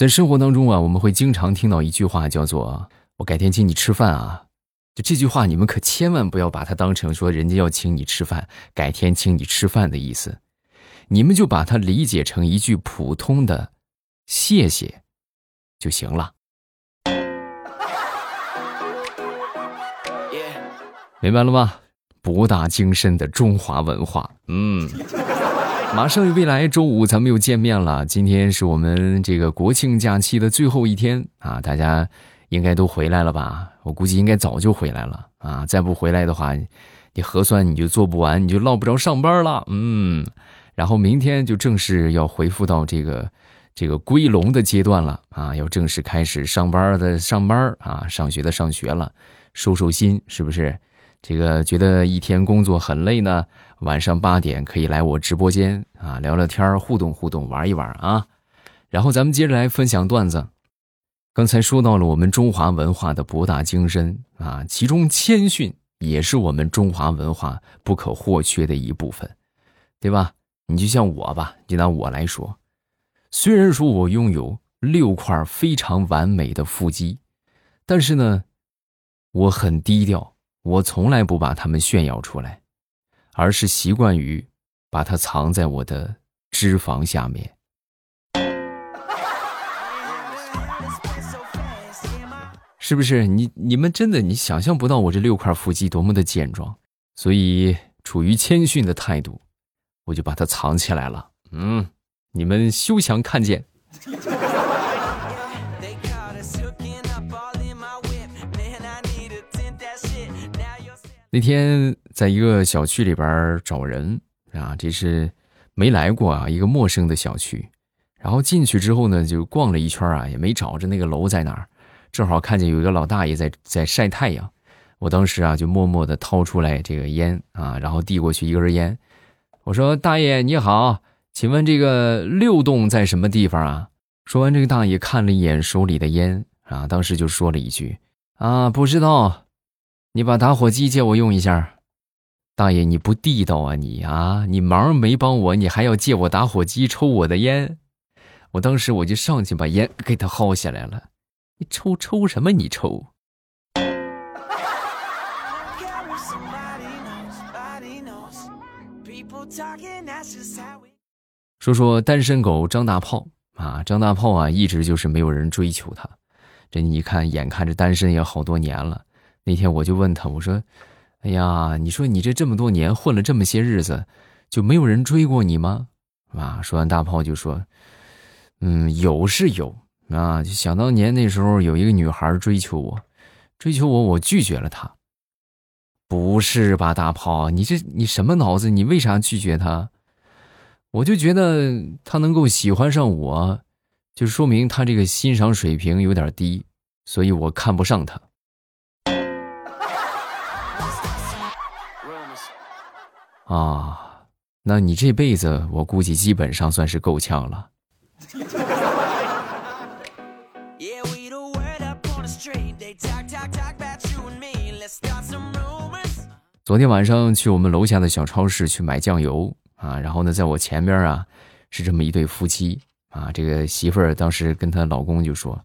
在生活当中啊，我们会经常听到一句话，叫做“我改天请你吃饭啊”。就这句话，你们可千万不要把它当成说人家要请你吃饭，改天请你吃饭的意思。你们就把它理解成一句普通的“谢谢”就行了。明白了吗？博大精深的中华文化，嗯。马上未来周五咱们又见面了。今天是我们这个国庆假期的最后一天啊，大家应该都回来了吧？我估计应该早就回来了啊！再不回来的话，你核酸你就做不完，你就落不着上班了。嗯，然后明天就正式要恢复到这个这个归笼的阶段了啊，要正式开始上班的上班啊，上学的上学了，收收心是不是？这个觉得一天工作很累呢，晚上八点可以来我直播间啊，聊聊天互动互动，玩一玩啊。然后咱们接着来分享段子。刚才说到了我们中华文化的博大精深啊，其中谦逊也是我们中华文化不可或缺的一部分，对吧？你就像我吧，就拿我来说，虽然说我拥有六块非常完美的腹肌，但是呢，我很低调。我从来不把它们炫耀出来，而是习惯于把它藏在我的脂肪下面。是不是？你你们真的你想象不到我这六块腹肌多么的健壮，所以处于谦逊的态度，我就把它藏起来了。嗯，你们休想看见。那天在一个小区里边找人啊，这是没来过啊，一个陌生的小区。然后进去之后呢，就逛了一圈啊，也没找着那个楼在哪儿。正好看见有一个老大爷在在晒太阳，我当时啊就默默的掏出来这个烟啊，然后递过去一根烟。我说：“大爷你好，请问这个六栋在什么地方啊？”说完，这个大爷看了一眼手里的烟啊，当时就说了一句：“啊，不知道。”你把打火机借我用一下，大爷你不地道啊你啊！你忙没帮我，你还要借我打火机抽我的烟，我当时我就上去把烟给他薅下来了。你抽抽什么？你抽？说说单身狗张大炮啊，张大炮啊，一直就是没有人追求他，这你看，眼看着单身也好多年了。那天我就问他，我说：“哎呀，你说你这这么多年混了这么些日子，就没有人追过你吗？”啊，说完大炮就说：“嗯，有是有啊，就想当年那时候有一个女孩追求我，追求我，我拒绝了她。不是吧，大炮，你这你什么脑子？你为啥拒绝她？我就觉得她能够喜欢上我，就说明她这个欣赏水平有点低，所以我看不上她。”啊，那你这辈子我估计基本上算是够呛了。昨天晚上去我们楼下的小超市去买酱油啊，然后呢，在我前边啊是这么一对夫妻啊，这个媳妇儿当时跟她老公就说，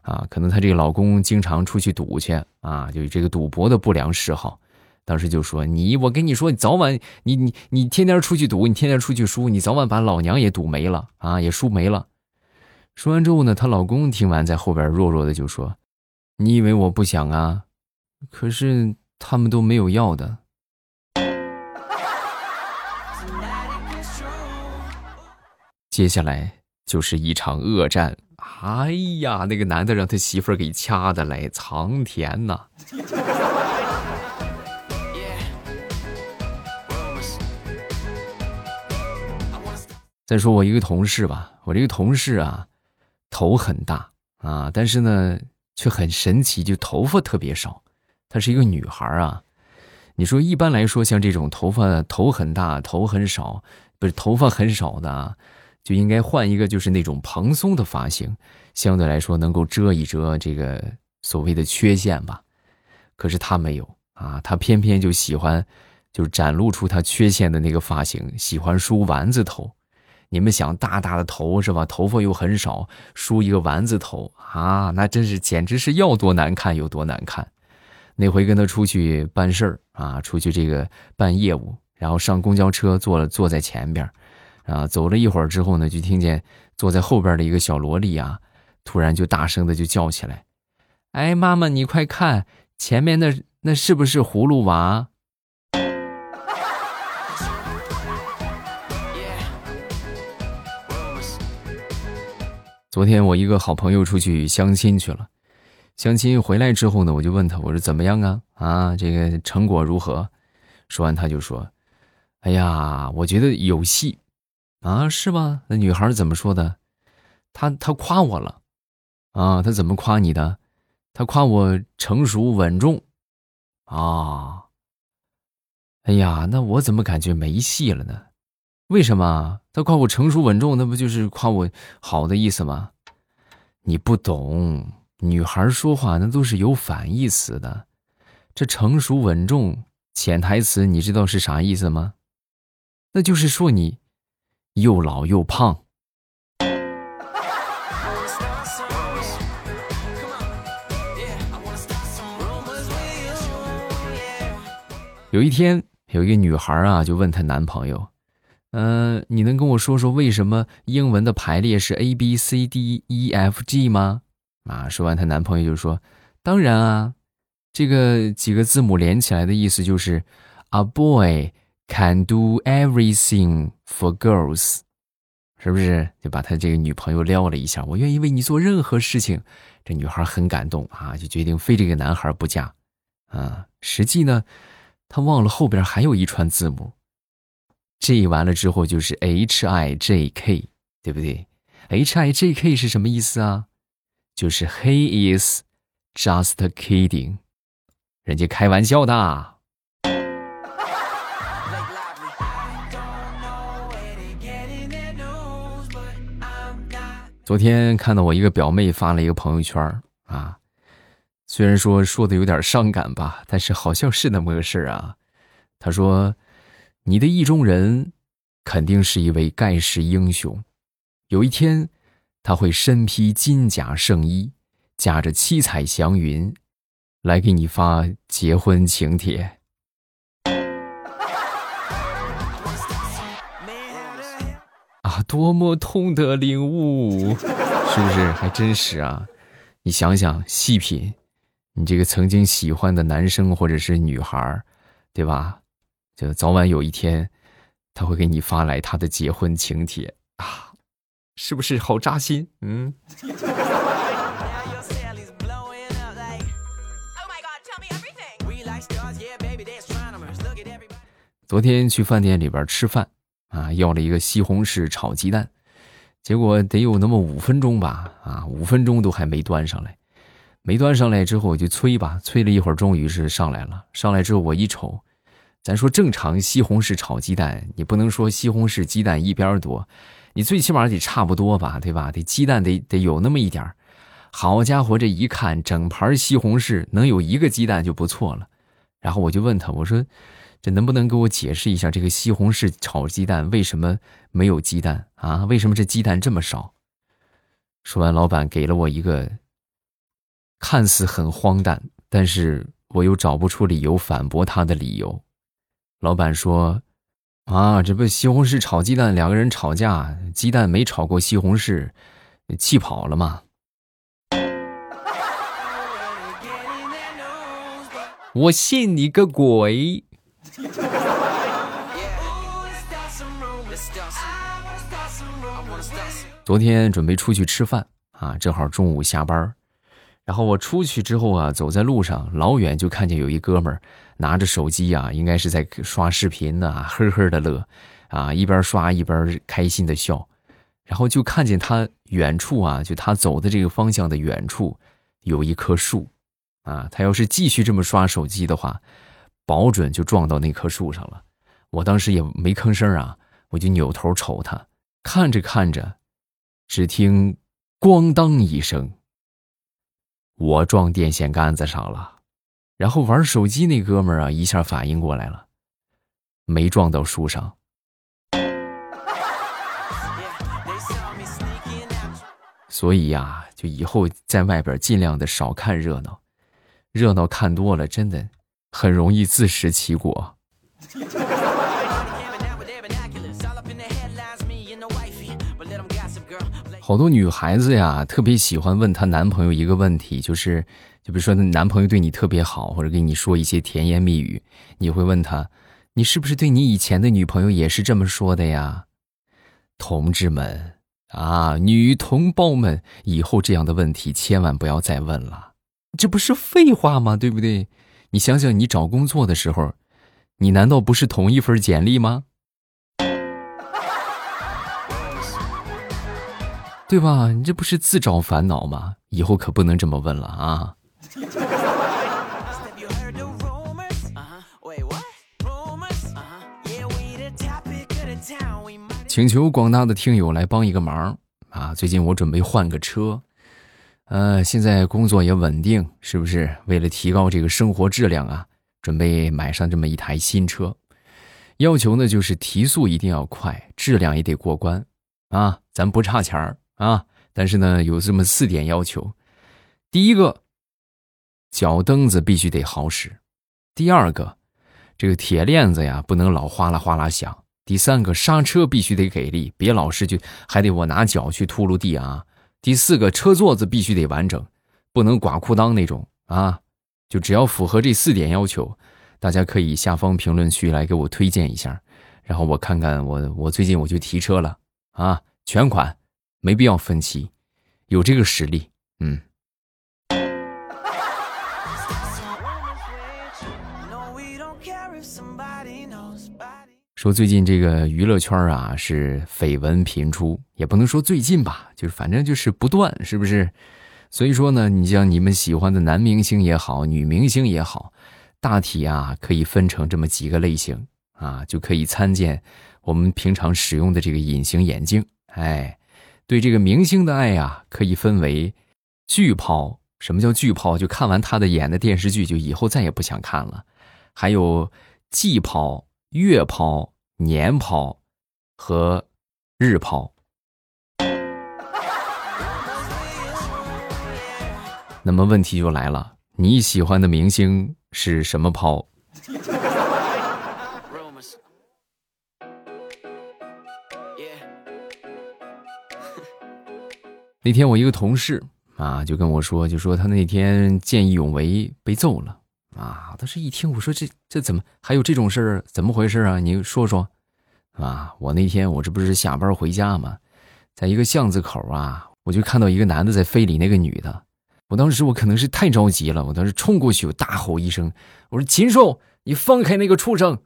啊，可能她这个老公经常出去赌去啊，就这个赌博的不良嗜好。当时就说你，我跟你说，你早晚你你你天天出去赌，你天天出去输，你早晚把老娘也赌没了啊，也输没了。说完之后呢，她老公听完在后边弱弱的就说：“你以为我不想啊？可是他们都没有要的。”接下来就是一场恶战。哎呀，那个男的让他媳妇儿给掐的来，苍天呐！再说我一个同事吧，我这个同事啊，头很大啊，但是呢却很神奇，就头发特别少。她是一个女孩啊。你说一般来说，像这种头发头很大、头很少，不是头发很少的啊，就应该换一个就是那种蓬松的发型，相对来说能够遮一遮这个所谓的缺陷吧。可是她没有啊，她偏偏就喜欢，就展露出她缺陷的那个发型，喜欢梳丸子头。你们想大大的头是吧？头发又很少，梳一个丸子头啊，那真是简直是要多难看有多难看。那回跟他出去办事儿啊，出去这个办业务，然后上公交车坐了坐在前边，啊，走了一会儿之后呢，就听见坐在后边的一个小萝莉啊，突然就大声的就叫起来：“哎，妈妈，你快看，前面那那是不是葫芦娃？”昨天我一个好朋友出去相亲去了，相亲回来之后呢，我就问他，我说怎么样啊？啊，这个成果如何？说完他就说：“哎呀，我觉得有戏，啊，是吗？那女孩怎么说的？她她夸我了，啊，她怎么夸你的？她夸我成熟稳重，啊，哎呀，那我怎么感觉没戏了呢？”为什么他夸我成熟稳重？那不就是夸我好的意思吗？你不懂，女孩说话那都是有反义词的。这成熟稳重潜台词你知道是啥意思吗？那就是说你又老又胖。有一天，有一个女孩啊，就问她男朋友。嗯，你能跟我说说为什么英文的排列是 A B C D E F G 吗？啊，说完，她男朋友就说：“当然啊，这个几个字母连起来的意思就是 A boy can do everything for girls，是不是？就把他这个女朋友撩了一下。我愿意为你做任何事情，这女孩很感动啊，就决定非这个男孩不嫁。啊，实际呢，她忘了后边还有一串字母。” G 完了之后就是 H I J K，对不对？H I J K 是什么意思啊？就是 He is just kidding，人家开玩笑的。昨天看到我一个表妹发了一个朋友圈啊，虽然说说的有点伤感吧，但是好像是那么个事儿啊。她说。你的意中人，肯定是一位盖世英雄。有一天，他会身披金甲圣衣，驾着七彩祥云，来给你发结婚请帖。啊，多么痛的领悟，是不是？还真是啊！你想想，细品，你这个曾经喜欢的男生或者是女孩，对吧？就早晚有一天，他会给你发来他的结婚请帖啊，是不是好扎心？嗯。昨天去饭店里边吃饭啊，要了一个西红柿炒鸡蛋，结果得有那么五分钟吧，啊，五分钟都还没端上来。没端上来之后，我就催吧，催了一会儿，终于是上来了。上来之后，我一瞅。咱说正常西红柿炒鸡蛋，你不能说西红柿鸡蛋一边多，你最起码得差不多吧，对吧？得鸡蛋得得有那么一点好家伙，这一看整盘西红柿能有一个鸡蛋就不错了。然后我就问他，我说这能不能给我解释一下这个西红柿炒鸡蛋为什么没有鸡蛋啊？为什么这鸡蛋这么少？说完，老板给了我一个看似很荒诞，但是我又找不出理由反驳他的理由。老板说：“啊，这不西红柿炒鸡蛋，两个人吵架，鸡蛋没炒过西红柿，气跑了吗？”我信你个鬼！昨天准备出去吃饭啊，正好中午下班然后我出去之后啊，走在路上，老远就看见有一哥们儿拿着手机啊，应该是在刷视频呢，呵呵的乐，啊，一边刷一边开心的笑。然后就看见他远处啊，就他走的这个方向的远处有一棵树，啊，他要是继续这么刷手机的话，保准就撞到那棵树上了。我当时也没吭声啊，我就扭头瞅他，看着看着，只听咣当一声。我撞电线杆子上了。然后玩手机那哥们儿啊一下反应过来了。没撞到树上。所以呀就以后在外边尽量的少看热闹。热闹看多了真的很容易自食其果。好多女孩子呀，特别喜欢问她男朋友一个问题，就是，就比如说，男朋友对你特别好，或者跟你说一些甜言蜜语，你会问他，你是不是对你以前的女朋友也是这么说的呀？同志们啊，女同胞们，以后这样的问题千万不要再问了，这不是废话吗？对不对？你想想，你找工作的时候，你难道不是同一份简历吗？对吧？你这不是自找烦恼吗？以后可不能这么问了啊！请求广大的听友来帮一个忙啊！最近我准备换个车，呃，现在工作也稳定，是不是？为了提高这个生活质量啊，准备买上这么一台新车。要求呢，就是提速一定要快，质量也得过关啊！咱不差钱儿。啊，但是呢，有这么四点要求：第一个，脚蹬子必须得好使；第二个，这个铁链子呀不能老哗啦哗啦响；第三个，刹车必须得给力，别老是就还得我拿脚去秃噜地啊；第四个，车座子必须得完整，不能刮裤裆那种啊。就只要符合这四点要求，大家可以下方评论区来给我推荐一下，然后我看看我我最近我就提车了啊，全款。没必要分期，有这个实力，嗯。说最近这个娱乐圈啊是绯闻频出，也不能说最近吧，就是反正就是不断，是不是？所以说呢，你像你们喜欢的男明星也好，女明星也好，大体啊可以分成这么几个类型啊，就可以参见我们平常使用的这个隐形眼镜，哎。对这个明星的爱呀，可以分为巨抛。什么叫巨抛？就看完他的演的电视剧，就以后再也不想看了。还有季抛、月抛、年抛和日抛。那么问题就来了，你喜欢的明星是什么抛？那天我一个同事啊，就跟我说，就说他那天见义勇为被揍了啊。当时一听，我说这这怎么还有这种事儿？怎么回事啊？你说说啊。我那天我这不是下班回家吗？在一个巷子口啊，我就看到一个男的在非礼那个女的。我当时我可能是太着急了，我当时冲过去，我大吼一声，我说：“禽兽，你放开那个畜生！”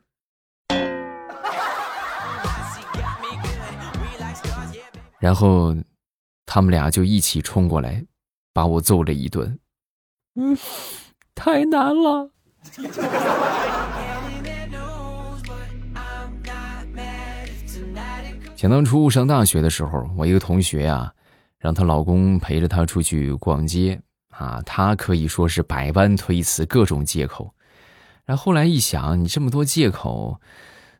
然后。他们俩就一起冲过来，把我揍了一顿。嗯，太难了。想当初上大学的时候，我一个同学呀，让她老公陪着她出去逛街啊，她可以说是百般推辞，各种借口。然后后来一想，你这么多借口，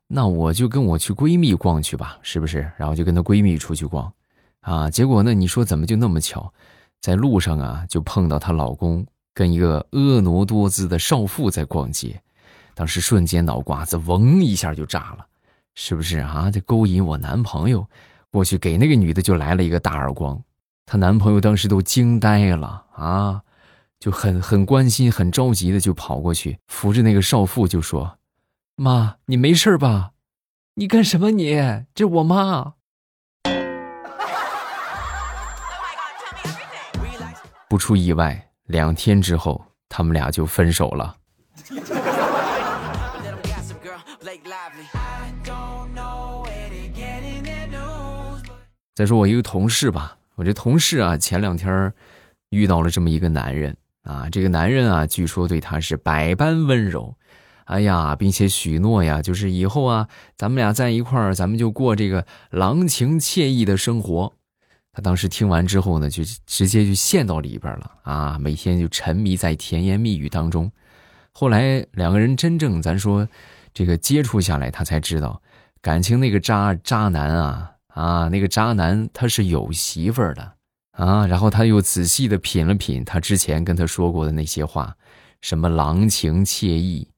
那我就跟我去闺蜜逛去吧，是不是？然后就跟她闺蜜出去逛。啊，结果呢？你说怎么就那么巧，在路上啊，就碰到她老公跟一个婀娜多姿的少妇在逛街，当时瞬间脑瓜子嗡一下就炸了，是不是啊？这勾引我男朋友，过去给那个女的就来了一个大耳光，她男朋友当时都惊呆了啊，就很很关心、很着急的就跑过去扶着那个少妇就说：“妈，你没事吧？你干什么？你这我妈。”不出意外，两天之后，他们俩就分手了。再说我一个同事吧，我这同事啊，前两天遇到了这么一个男人啊，这个男人啊，据说对他是百般温柔，哎呀，并且许诺呀，就是以后啊，咱们俩在一块儿，咱们就过这个郎情妾意的生活。当时听完之后呢，就直接就陷到里边了啊！每天就沉迷在甜言蜜语当中。后来两个人真正咱说这个接触下来，他才知道感情那个渣渣男啊啊，那个渣男他是有媳妇儿的啊，然后他又仔细的品了品他之前跟他说过的那些话，什么郎情妾意，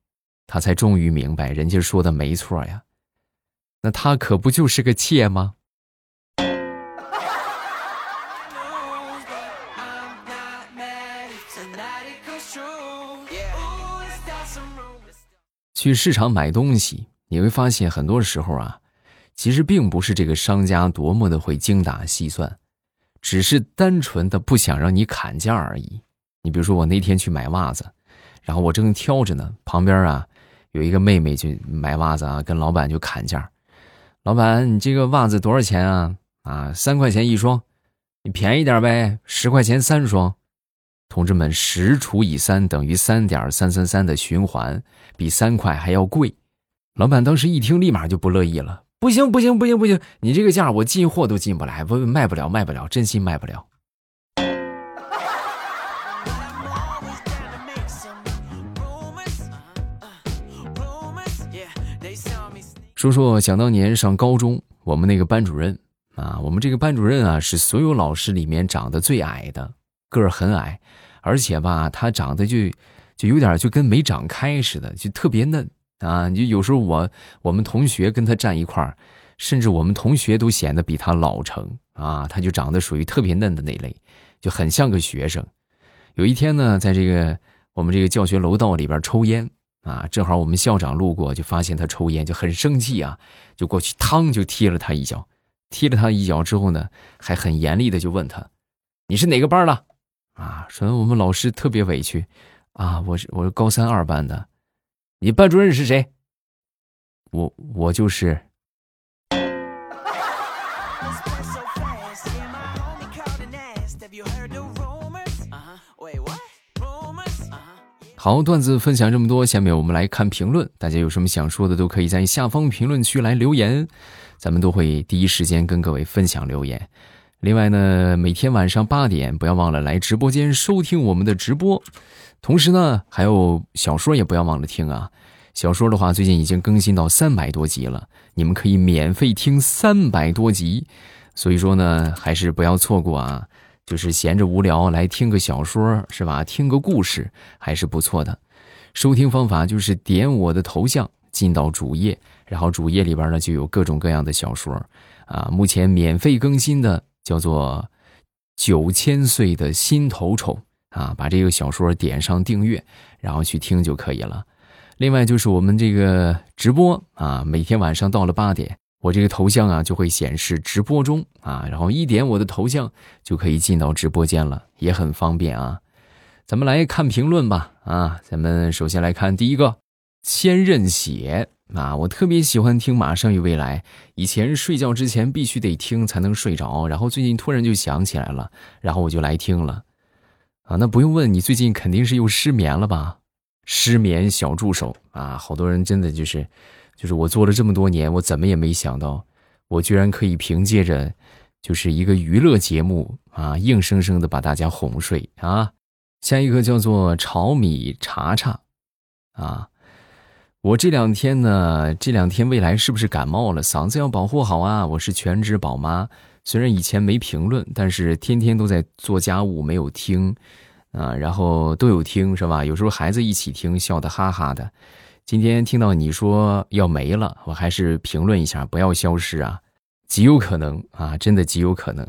他才终于明白，人家说的没错呀。那他可不就是个妾吗？去市场买东西，你会发现很多时候啊，其实并不是这个商家多么的会精打细算，只是单纯的不想让你砍价而已。你比如说，我那天去买袜子，然后我正挑着呢，旁边啊有一个妹妹去买袜子啊，跟老板就砍价。老板，你这个袜子多少钱啊？啊，三块钱一双，你便宜点呗，十块钱三双。同志们，十除以三等于三点三三三的循环，比三块还要贵。老板当时一听，立马就不乐意了。不行，不行，不行，不行！你这个价，我进货都进不来，不卖不了，卖不了，真心卖不了。说说想当年上高中，我们那个班主任啊，我们这个班主任啊，是所有老师里面长得最矮的，个儿很矮。而且吧，他长得就就有点就跟没长开似的，就特别嫩啊！就有时候我我们同学跟他站一块儿，甚至我们同学都显得比他老成啊！他就长得属于特别嫩的那类，就很像个学生。有一天呢，在这个我们这个教学楼道里边抽烟啊，正好我们校长路过，就发现他抽烟，就很生气啊，就过去嘡就踢了他一脚。踢了他一脚之后呢，还很严厉的就问他：“你是哪个班的？”啊，说我们老师特别委屈，啊，我是我是高三二班的，你班主任是谁？我我就是。好，段子分享这么多，下面我们来看评论，大家有什么想说的，都可以在下方评论区来留言，咱们都会第一时间跟各位分享留言。另外呢，每天晚上八点不要忘了来直播间收听我们的直播，同时呢，还有小说也不要忘了听啊。小说的话，最近已经更新到三百多集了，你们可以免费听三百多集，所以说呢，还是不要错过啊。就是闲着无聊来听个小说是吧？听个故事还是不错的。收听方法就是点我的头像进到主页，然后主页里边呢就有各种各样的小说啊。目前免费更新的。叫做九千岁的心头宠啊，把这个小说点上订阅，然后去听就可以了。另外就是我们这个直播啊，每天晚上到了八点，我这个头像啊就会显示直播中啊，然后一点我的头像就可以进到直播间了，也很方便啊。咱们来看评论吧啊，咱们首先来看第一个千仞血。啊，我特别喜欢听《马上与未来》，以前睡觉之前必须得听才能睡着，然后最近突然就想起来了，然后我就来听了。啊，那不用问，你最近肯定是又失眠了吧？失眠小助手啊，好多人真的就是，就是我做了这么多年，我怎么也没想到，我居然可以凭借着就是一个娱乐节目啊，硬生生的把大家哄睡啊。下一个叫做炒米茶茶，啊。我这两天呢，这两天未来是不是感冒了？嗓子要保护好啊！我是全职宝妈，虽然以前没评论，但是天天都在做家务，没有听，啊，然后都有听是吧？有时候孩子一起听，笑得哈哈的。今天听到你说要没了，我还是评论一下，不要消失啊，极有可能啊，真的极有可能。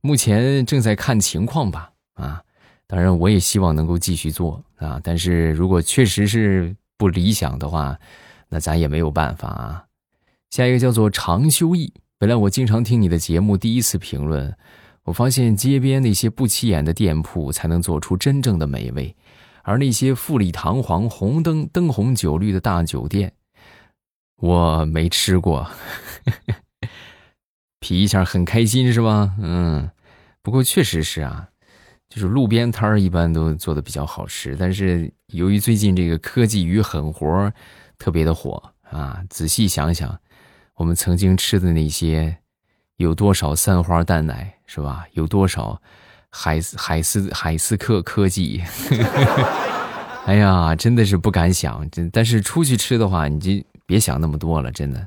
目前正在看情况吧，啊，当然我也希望能够继续做啊，但是如果确实是。不理想的话，那咱也没有办法啊。下一个叫做长修义。本来我经常听你的节目，第一次评论，我发现街边那些不起眼的店铺才能做出真正的美味，而那些富丽堂皇、红灯灯红酒绿的大酒店，我没吃过。皮一下很开心是吧？嗯，不过确实是啊。就是路边摊儿一般都做的比较好吃，但是由于最近这个科技与狠活特别的火啊，仔细想想，我们曾经吃的那些，有多少三花淡奶是吧？有多少海海斯海斯克科技？哎呀，真的是不敢想。真但是出去吃的话，你就别想那么多了，真的，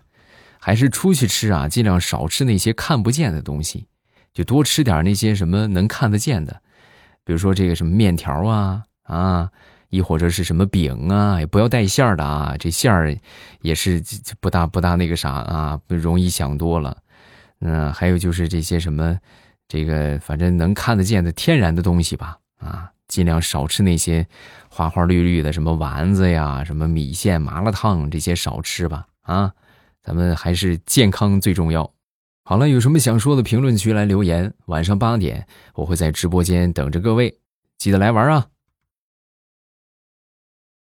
还是出去吃啊，尽量少吃那些看不见的东西。就多吃点那些什么能看得见的，比如说这个什么面条啊啊，亦或者是什么饼啊，也不要带馅儿的啊，这馅儿也是不大不大那个啥啊，容易想多了。嗯，还有就是这些什么，这个反正能看得见的天然的东西吧，啊，尽量少吃那些花花绿绿的什么丸子呀、什么米线、麻辣烫这些少吃吧，啊，咱们还是健康最重要。好了，有什么想说的，评论区来留言。晚上八点，我会在直播间等着各位，记得来玩啊。